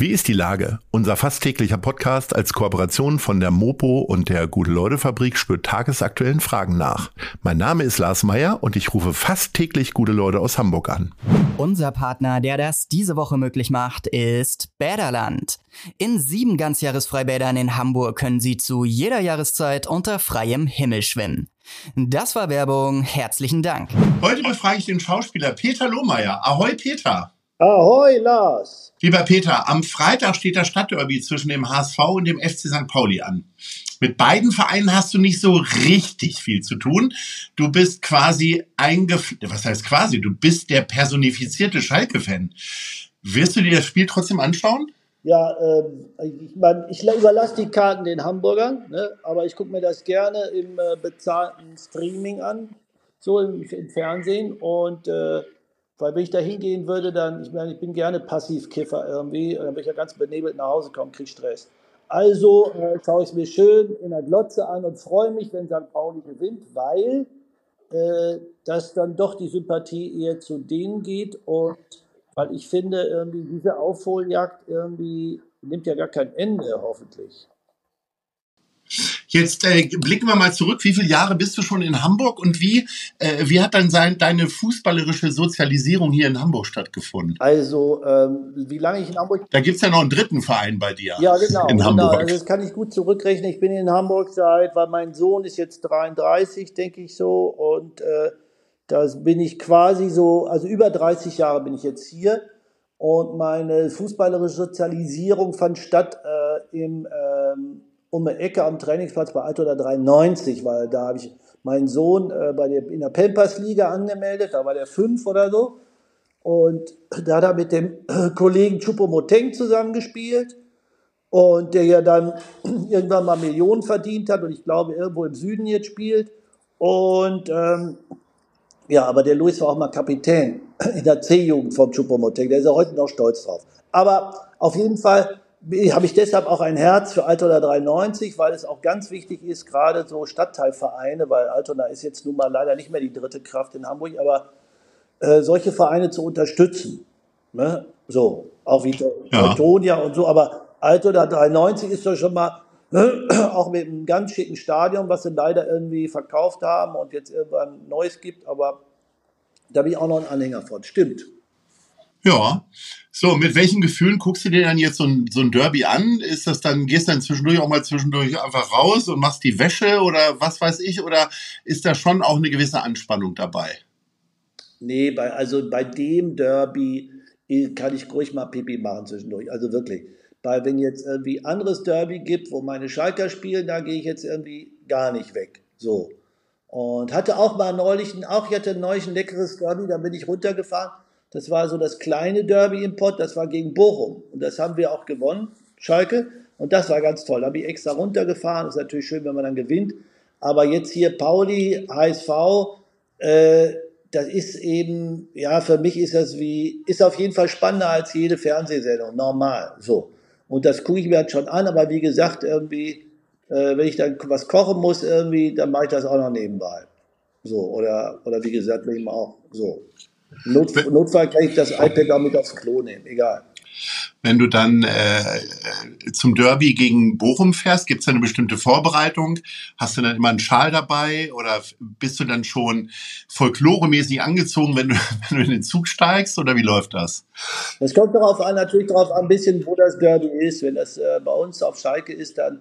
Wie ist die Lage? Unser fast täglicher Podcast als Kooperation von der Mopo und der Gute-Leute-Fabrik spürt tagesaktuellen Fragen nach. Mein Name ist Lars Meyer und ich rufe fast täglich gute Leute aus Hamburg an. Unser Partner, der das diese Woche möglich macht, ist Bäderland. In sieben Ganzjahresfreibädern in Hamburg können Sie zu jeder Jahreszeit unter freiem Himmel schwimmen. Das war Werbung. Herzlichen Dank. Heute befrage ich den Schauspieler Peter Lohmeier. Ahoi Peter. Ahoi, Lars. Lieber Peter, am Freitag steht das Stadtderby zwischen dem HSV und dem FC St. Pauli an. Mit beiden Vereinen hast du nicht so richtig viel zu tun. Du bist quasi eingef... Was heißt quasi? Du bist der personifizierte Schalke-Fan. Wirst du dir das Spiel trotzdem anschauen? Ja, ähm, ich, mein, ich überlasse die Karten den Hamburgern, ne? aber ich gucke mir das gerne im äh, bezahlten Streaming an, so im, im Fernsehen. Und äh, weil wenn ich da hingehen würde, dann, ich meine, ich bin gerne Passivkiffer irgendwie, dann bin ich ja ganz benebelt nach Hause kommen, krieg Stress. Also äh, schaue ich es mir schön in der Glotze an und freue mich, wenn St. Pauli gewinnt, weil äh, das dann doch die Sympathie eher zu denen geht und weil ich finde, irgendwie diese Aufholjagd irgendwie nimmt ja gar kein Ende, hoffentlich. Jetzt äh, blicken wir mal zurück. Wie viele Jahre bist du schon in Hamburg und wie, äh, wie hat dann sein, deine fußballerische Sozialisierung hier in Hamburg stattgefunden? Also, ähm, wie lange ich in Hamburg. Da gibt's ja noch einen dritten Verein bei dir. Ja, genau. In genau. Hamburg. Also das kann ich gut zurückrechnen. Ich bin in Hamburg seit, weil mein Sohn ist jetzt 33, denke ich so. Und äh, da bin ich quasi so, also über 30 Jahre bin ich jetzt hier. Und meine fußballerische Sozialisierung fand statt äh, im ähm, um eine Ecke am Trainingsplatz bei Altona 93, weil da habe ich meinen Sohn äh, bei der, in der Pampers-Liga angemeldet, da war der fünf oder so. Und da hat er mit dem äh, Kollegen Chupomoteng zusammengespielt und der ja dann irgendwann mal Millionen verdient hat und ich glaube irgendwo im Süden jetzt spielt. Und ähm, ja, aber der Luis war auch mal Kapitän in der C-Jugend vom Chupomoteng, der ist ja heute noch stolz drauf. Aber auf jeden Fall habe ich deshalb auch ein Herz für Altona 93, weil es auch ganz wichtig ist, gerade so Stadtteilvereine, weil Altona ist jetzt nun mal leider nicht mehr die dritte Kraft in Hamburg, aber äh, solche Vereine zu unterstützen. Ne? So, auch wie ja. und so, aber Altona 93 ist doch schon mal ne? auch mit einem ganz schicken Stadion, was sie leider irgendwie verkauft haben und jetzt irgendwann Neues gibt, aber da bin ich auch noch ein Anhänger von. Stimmt. Ja. So, mit welchen Gefühlen guckst du dir dann jetzt so ein, so ein Derby an? Ist das dann, gehst du dann zwischendurch auch mal zwischendurch einfach raus und machst die Wäsche oder was weiß ich? Oder ist da schon auch eine gewisse Anspannung dabei? Nee, bei, also bei dem Derby kann ich ruhig mal Pipi machen zwischendurch. Also wirklich. Weil wenn jetzt irgendwie anderes Derby gibt, wo meine Schalker spielen, da gehe ich jetzt irgendwie gar nicht weg. So. Und hatte auch mal neulich, auch ich hatte neulich ein leckeres Derby, da bin ich runtergefahren das war so das kleine Derby im Pott, das war gegen Bochum. Und das haben wir auch gewonnen, Schalke. Und das war ganz toll. Da habe ich extra runtergefahren. Ist natürlich schön, wenn man dann gewinnt. Aber jetzt hier Pauli, HSV, äh, das ist eben, ja, für mich ist das wie, ist auf jeden Fall spannender als jede Fernsehsendung, normal, so. Und das gucke ich mir halt schon an, aber wie gesagt, irgendwie, äh, wenn ich dann was kochen muss, irgendwie, dann mache ich das auch noch nebenbei. So, oder, oder wie gesagt, wenn ich mal auch, so. Not, Notfall kann ich das iPad auch mit aufs Klo nehmen, egal. Wenn du dann äh, zum Derby gegen Bochum fährst, gibt es da eine bestimmte Vorbereitung? Hast du dann immer einen Schal dabei oder bist du dann schon folkloremäßig angezogen, wenn du, wenn du in den Zug steigst oder wie läuft das? Das kommt darauf an, natürlich darauf an, ein bisschen, wo das Derby ist. Wenn das äh, bei uns auf Schalke ist, dann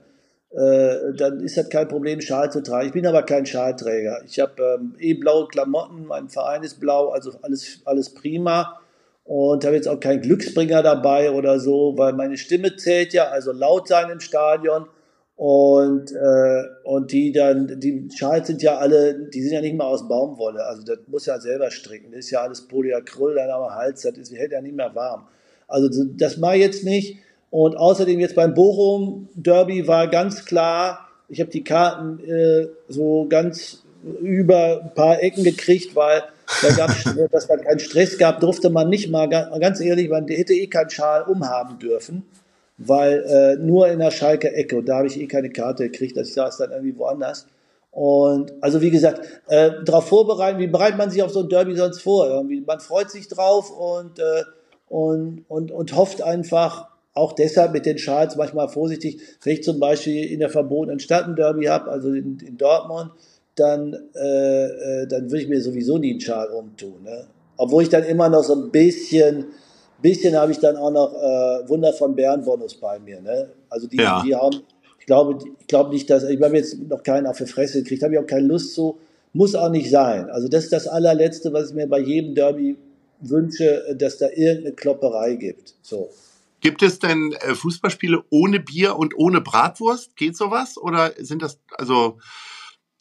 äh, dann ist das kein Problem, Schal zu tragen. Ich bin aber kein Schalträger. Ich habe ähm, eh blaue Klamotten, mein Verein ist blau, also alles, alles prima. Und habe jetzt auch keinen Glücksbringer dabei oder so, weil meine Stimme zählt ja, also laut sein im Stadion. Und, äh, und die dann, die Schals sind ja alle, die sind ja nicht mal aus Baumwolle. Also das muss ja selber stricken. Das ist ja alles Polyacryl dann am Hals, das ist, hält ja nicht mehr warm. Also das mache ich jetzt nicht. Und außerdem jetzt beim Bochum Derby war ganz klar, ich habe die Karten äh, so ganz über ein paar Ecken gekriegt, weil da gab dass man keinen Stress gab, durfte man nicht mal, ganz ehrlich, man hätte eh keinen Schal umhaben dürfen. weil äh, nur in der Schalke Ecke und da habe ich eh keine Karte gekriegt, dass ich saß dann irgendwie woanders. Und also wie gesagt, äh, darauf vorbereiten, wie bereitet man sich auf so ein Derby sonst vor? Irgendwie, man freut sich drauf und, äh, und, und, und hofft einfach, auch deshalb mit den Schals manchmal vorsichtig, wenn ich zum Beispiel in der verbotenen Stadt ein Derby habe, also in, in Dortmund, dann, äh, äh, dann würde ich mir sowieso nie einen Schal umtun. Ne? Obwohl ich dann immer noch so ein bisschen, bisschen habe ich dann auch noch äh, Wunder von Bern Bonus bei mir. Ne? Also die, ja. die haben, ich glaube, ich glaube nicht, dass, ich habe jetzt noch keinen auf die Fresse gekriegt, habe ich auch keine Lust zu, muss auch nicht sein. Also das ist das allerletzte, was ich mir bei jedem Derby wünsche, dass da irgendeine Klopperei gibt. So. Gibt es denn äh, Fußballspiele ohne Bier und ohne Bratwurst? Geht sowas? Oder sind das, also,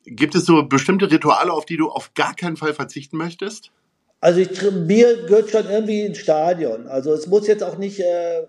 gibt es so bestimmte Rituale, auf die du auf gar keinen Fall verzichten möchtest? Also ich, Bier gehört schon irgendwie ins Stadion. Also es muss jetzt auch nicht, äh,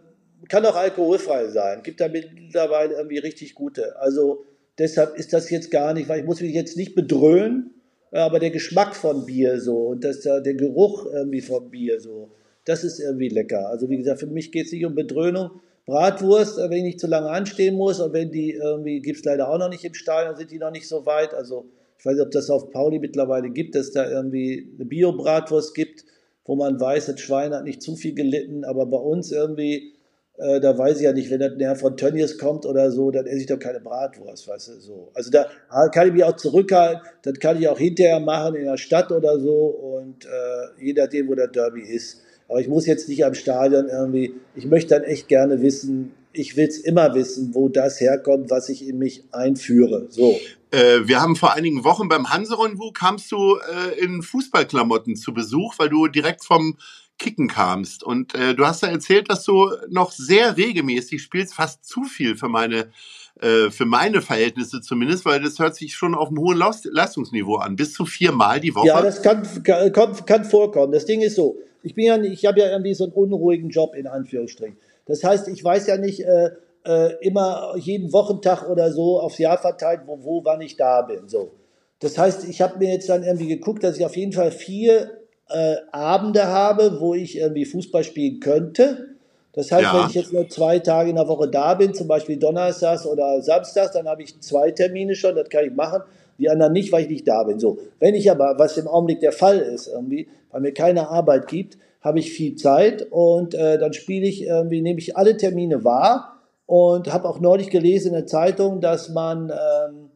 kann auch alkoholfrei sein. Gibt da mittlerweile irgendwie richtig gute. Also deshalb ist das jetzt gar nicht, weil ich muss mich jetzt nicht bedröhnen, aber der Geschmack von Bier so und das, der Geruch irgendwie von Bier so, das ist irgendwie lecker. Also wie gesagt, für mich geht es nicht um Bedröhnung. Bratwurst, äh, wenn ich nicht zu lange anstehen muss und wenn die irgendwie, gibt es leider auch noch nicht im Stadion, sind die noch nicht so weit. Also ich weiß nicht, ob das auf Pauli mittlerweile gibt, dass da irgendwie eine Bio-Bratwurst gibt, wo man weiß, das Schwein hat nicht zu viel gelitten, aber bei uns irgendwie, äh, da weiß ich ja nicht, wenn das näher von Tönnies kommt oder so, dann esse ich doch keine Bratwurst, weißt du, so. Also da kann ich mich auch zurückhalten, das kann ich auch hinterher machen in der Stadt oder so und äh, je nachdem, wo der Derby ist. Aber ich muss jetzt nicht am Stadion irgendwie, ich möchte dann echt gerne wissen, ich will es immer wissen, wo das herkommt, was ich in mich einführe. So. Äh, wir haben vor einigen Wochen beim Hanse-Rendezvous kamst du äh, in Fußballklamotten zu Besuch, weil du direkt vom Kicken kamst. Und äh, du hast da erzählt, dass du noch sehr regelmäßig spielst, fast zu viel für meine äh, für meine Verhältnisse zumindest, weil das hört sich schon auf einem hohen Leistungsniveau an. Bis zu viermal die Woche. Ja, das kann, kann, kann vorkommen. Das Ding ist so, ich ja, ich habe ja irgendwie so einen unruhigen Job in Anführungsstrichen. Das heißt, ich weiß ja nicht äh, äh, immer jeden Wochentag oder so aufs Jahr verteilt, wo, wo, wann ich da bin. So. Das heißt, ich habe mir jetzt dann irgendwie geguckt, dass ich auf jeden Fall vier äh, Abende habe, wo ich irgendwie Fußball spielen könnte. Das heißt, ja. wenn ich jetzt nur zwei Tage in der Woche da bin, zum Beispiel Donnerstags oder Samstags, dann habe ich zwei Termine schon, das kann ich machen die anderen nicht, weil ich nicht da bin. So, wenn ich aber, was im Augenblick der Fall ist, irgendwie, weil mir keine Arbeit gibt, habe ich viel Zeit und äh, dann spiele ich irgendwie, nehme ich alle Termine wahr und habe auch neulich gelesen in der Zeitung, dass man, ähm,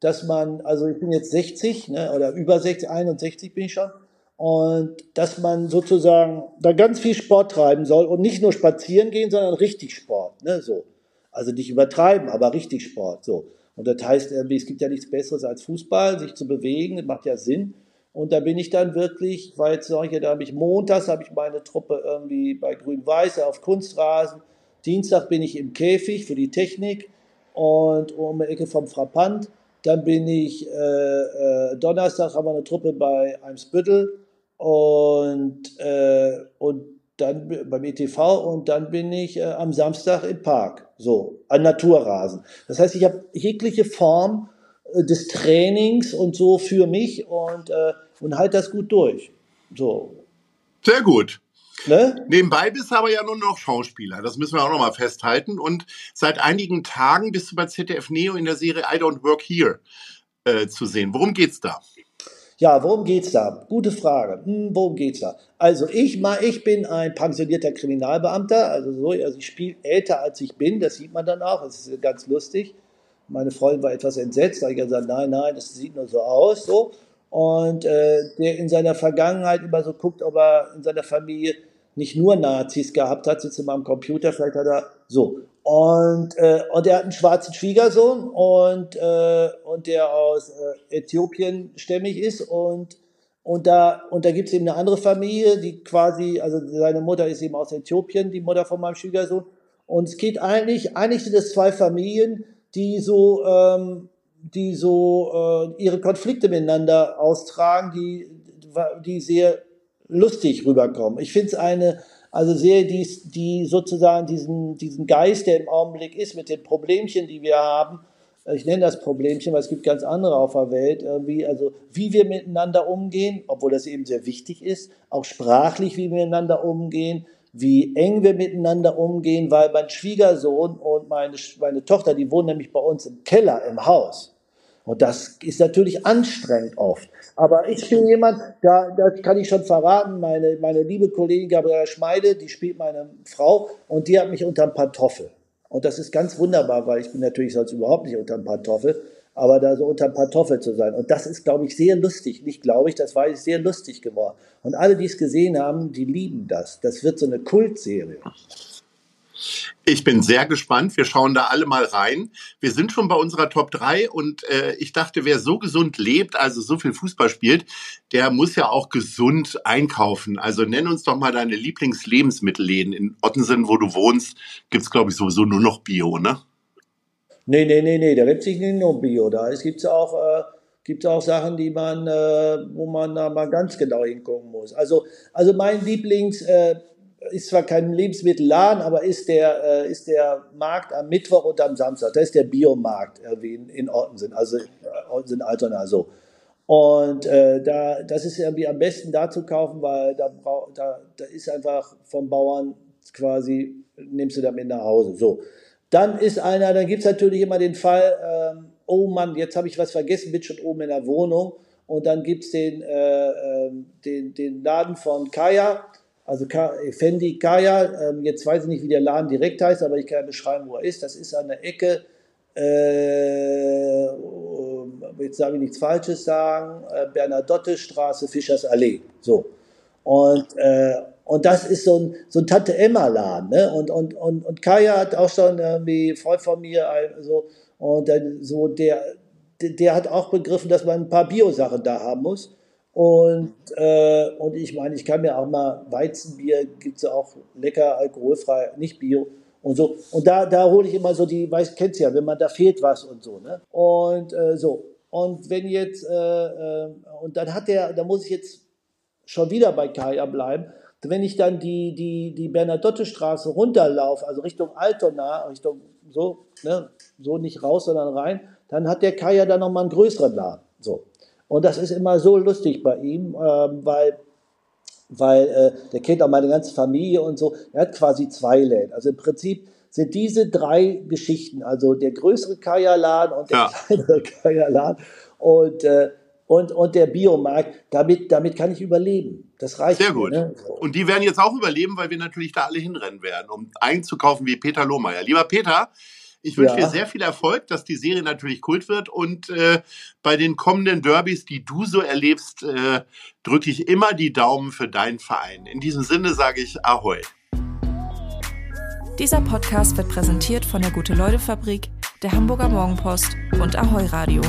dass man, also ich bin jetzt 60 ne, oder über 60, 61 bin ich schon und dass man sozusagen da ganz viel Sport treiben soll und nicht nur spazieren gehen, sondern richtig Sport, ne, so. Also nicht übertreiben, aber richtig Sport, so. Und das heißt, es gibt ja nichts Besseres als Fußball, sich zu bewegen, das macht ja Sinn. Und da bin ich dann wirklich, weil jetzt solche, da habe ich montags, habe ich meine Truppe irgendwie bei Grün-Weiß auf Kunstrasen. Dienstag bin ich im Käfig für die Technik und um die Ecke vom Frappant. Dann bin ich, äh, äh, Donnerstag haben wir eine Truppe bei Eimsbüttel und, äh, und dann beim ETV und dann bin ich äh, am Samstag im Park, so, an Naturrasen. Das heißt, ich habe jegliche Form äh, des Trainings und so für mich und, äh, und halt das gut durch. So. Sehr gut. Ne? Nebenbei bist du aber ja nur noch Schauspieler. Das müssen wir auch nochmal festhalten. Und seit einigen Tagen bist du bei ZDF Neo in der Serie I Don't Work Here äh, zu sehen. Worum geht's da? Ja, worum geht's da? Gute Frage. Hm, worum geht's da? Also ich mal, ich bin ein pensionierter Kriminalbeamter, also so, also ich spiele älter als ich bin, das sieht man dann auch, das ist ganz lustig. Meine Freundin war etwas entsetzt, da ich gesagt, nein, nein, das sieht nur so aus, so. Und äh, der in seiner Vergangenheit immer so guckt, ob er in seiner Familie nicht nur Nazis gehabt hat, sitzt immer am Computer, vielleicht hat er so. Und, äh, und er hat einen schwarzen Schwiegersohn und, äh, und der aus äh, Äthiopien stämmig ist und und da, und da gibt es eben eine andere Familie, die quasi, also seine Mutter ist eben aus Äthiopien, die Mutter von meinem Schwiegersohn. Und es geht eigentlich, eigentlich sind es zwei Familien, die so, ähm, die so äh, ihre Konflikte miteinander austragen, die, die sehr lustig rüberkommen. Ich finde es eine, also sehe die, die sozusagen diesen, diesen Geist, der im Augenblick ist, mit den Problemchen, die wir haben, ich nenne das Problemchen, weil es gibt ganz andere auf der Welt, irgendwie, also wie wir miteinander umgehen, obwohl das eben sehr wichtig ist, auch sprachlich, wie wir miteinander umgehen, wie eng wir miteinander umgehen, weil mein Schwiegersohn und meine, meine Tochter, die wohnen nämlich bei uns im Keller im Haus. Und das ist natürlich anstrengend oft. Aber ich bin jemand, da, da kann ich schon verraten, meine, meine liebe Kollegin Gabriela Schmeide, die spielt meine Frau und die hat mich unterm Pantoffel. Und das ist ganz wunderbar, weil ich bin natürlich sonst überhaupt nicht unterm Pantoffel aber da so unter Pantoffel zu sein. Und das ist, glaube ich, sehr lustig. Nicht glaube ich, das war sehr lustig geworden. Und alle, die es gesehen haben, die lieben das. Das wird so eine Kultserie. Ich bin sehr gespannt. Wir schauen da alle mal rein. Wir sind schon bei unserer Top 3 und äh, ich dachte, wer so gesund lebt, also so viel Fußball spielt, der muss ja auch gesund einkaufen. Also nenn uns doch mal deine Lieblingslebensmittelläden. In Ottensen, wo du wohnst, gibt's glaube ich, sowieso nur noch Bio, ne? Nee, nee, nee, nee, da gibt es nicht nur Bio. Da gibt es auch, äh, auch Sachen, die man, äh, wo man da mal ganz genau hingucken muss. Also, also mein Lieblings äh, ist zwar kein Lebensmittelladen, aber ist der, äh, ist der Markt am Mittwoch und am Samstag. Das ist der Biomarkt irgendwie in, in Ottensen, also Ottensen Altona so. Und äh, da, das ist irgendwie am besten da zu kaufen, weil da, da, da ist einfach vom Bauern quasi, nimmst du damit nach Hause. So. Dann ist einer, dann gibt es natürlich immer den Fall, ähm, oh Mann, jetzt habe ich was vergessen, bin schon oben in der Wohnung. Und dann gibt es den, äh, ähm, den, den Laden von Kaya, also Fendi Kaya. Ähm, jetzt weiß ich nicht, wie der Laden direkt heißt, aber ich kann ja beschreiben, wo er ist. Das ist an der Ecke, äh, jetzt darf ich nichts Falsches sagen, äh, Bernadotte Straße, Fischers Allee. So. Und, äh, und das ist so ein, so ein Tante-Emma-Laden. Ne? Und, und, und, und Kaya hat auch schon irgendwie Freund von mir, also, und dann so der, der hat auch begriffen, dass man ein paar Bio-Sachen da haben muss. Und, äh, und ich meine, ich kann mir auch mal Weizenbier, gibt es ja auch lecker, alkoholfrei, nicht Bio. Und so. Und da, da hole ich immer so die, weiß, kennst ja, wenn man da fehlt was und so, ne? Und äh, so. Und wenn jetzt, äh, äh, und dann hat der, da muss ich jetzt schon wieder bei Kaya bleiben. Wenn ich dann die, die, die Bernadotte-Straße runterlaufe, also Richtung Altona, Richtung so, ne, so nicht raus, sondern rein, dann hat der Kaya da nochmal einen größeren Laden. So. Und das ist immer so lustig bei ihm, ähm, weil, weil äh, der kennt auch meine ganze Familie und so. Er hat quasi zwei Läden. Also im Prinzip sind diese drei Geschichten, also der größere Kaya-Laden und der ja. kleinere Kaya-Laden. Und äh, und, und der Biomarkt, damit, damit kann ich überleben. Das reicht. Sehr gut. Mir, ne? Und die werden jetzt auch überleben, weil wir natürlich da alle hinrennen werden, um einzukaufen wie Peter Lohmeier. Lieber Peter, ich wünsche ja. dir sehr viel Erfolg, dass die Serie natürlich Kult wird und äh, bei den kommenden Derbys, die du so erlebst, äh, drücke ich immer die Daumen für deinen Verein. In diesem Sinne sage ich Ahoi. Dieser Podcast wird präsentiert von der Gute-Leute-Fabrik, der Hamburger Morgenpost und Ahoi Radio.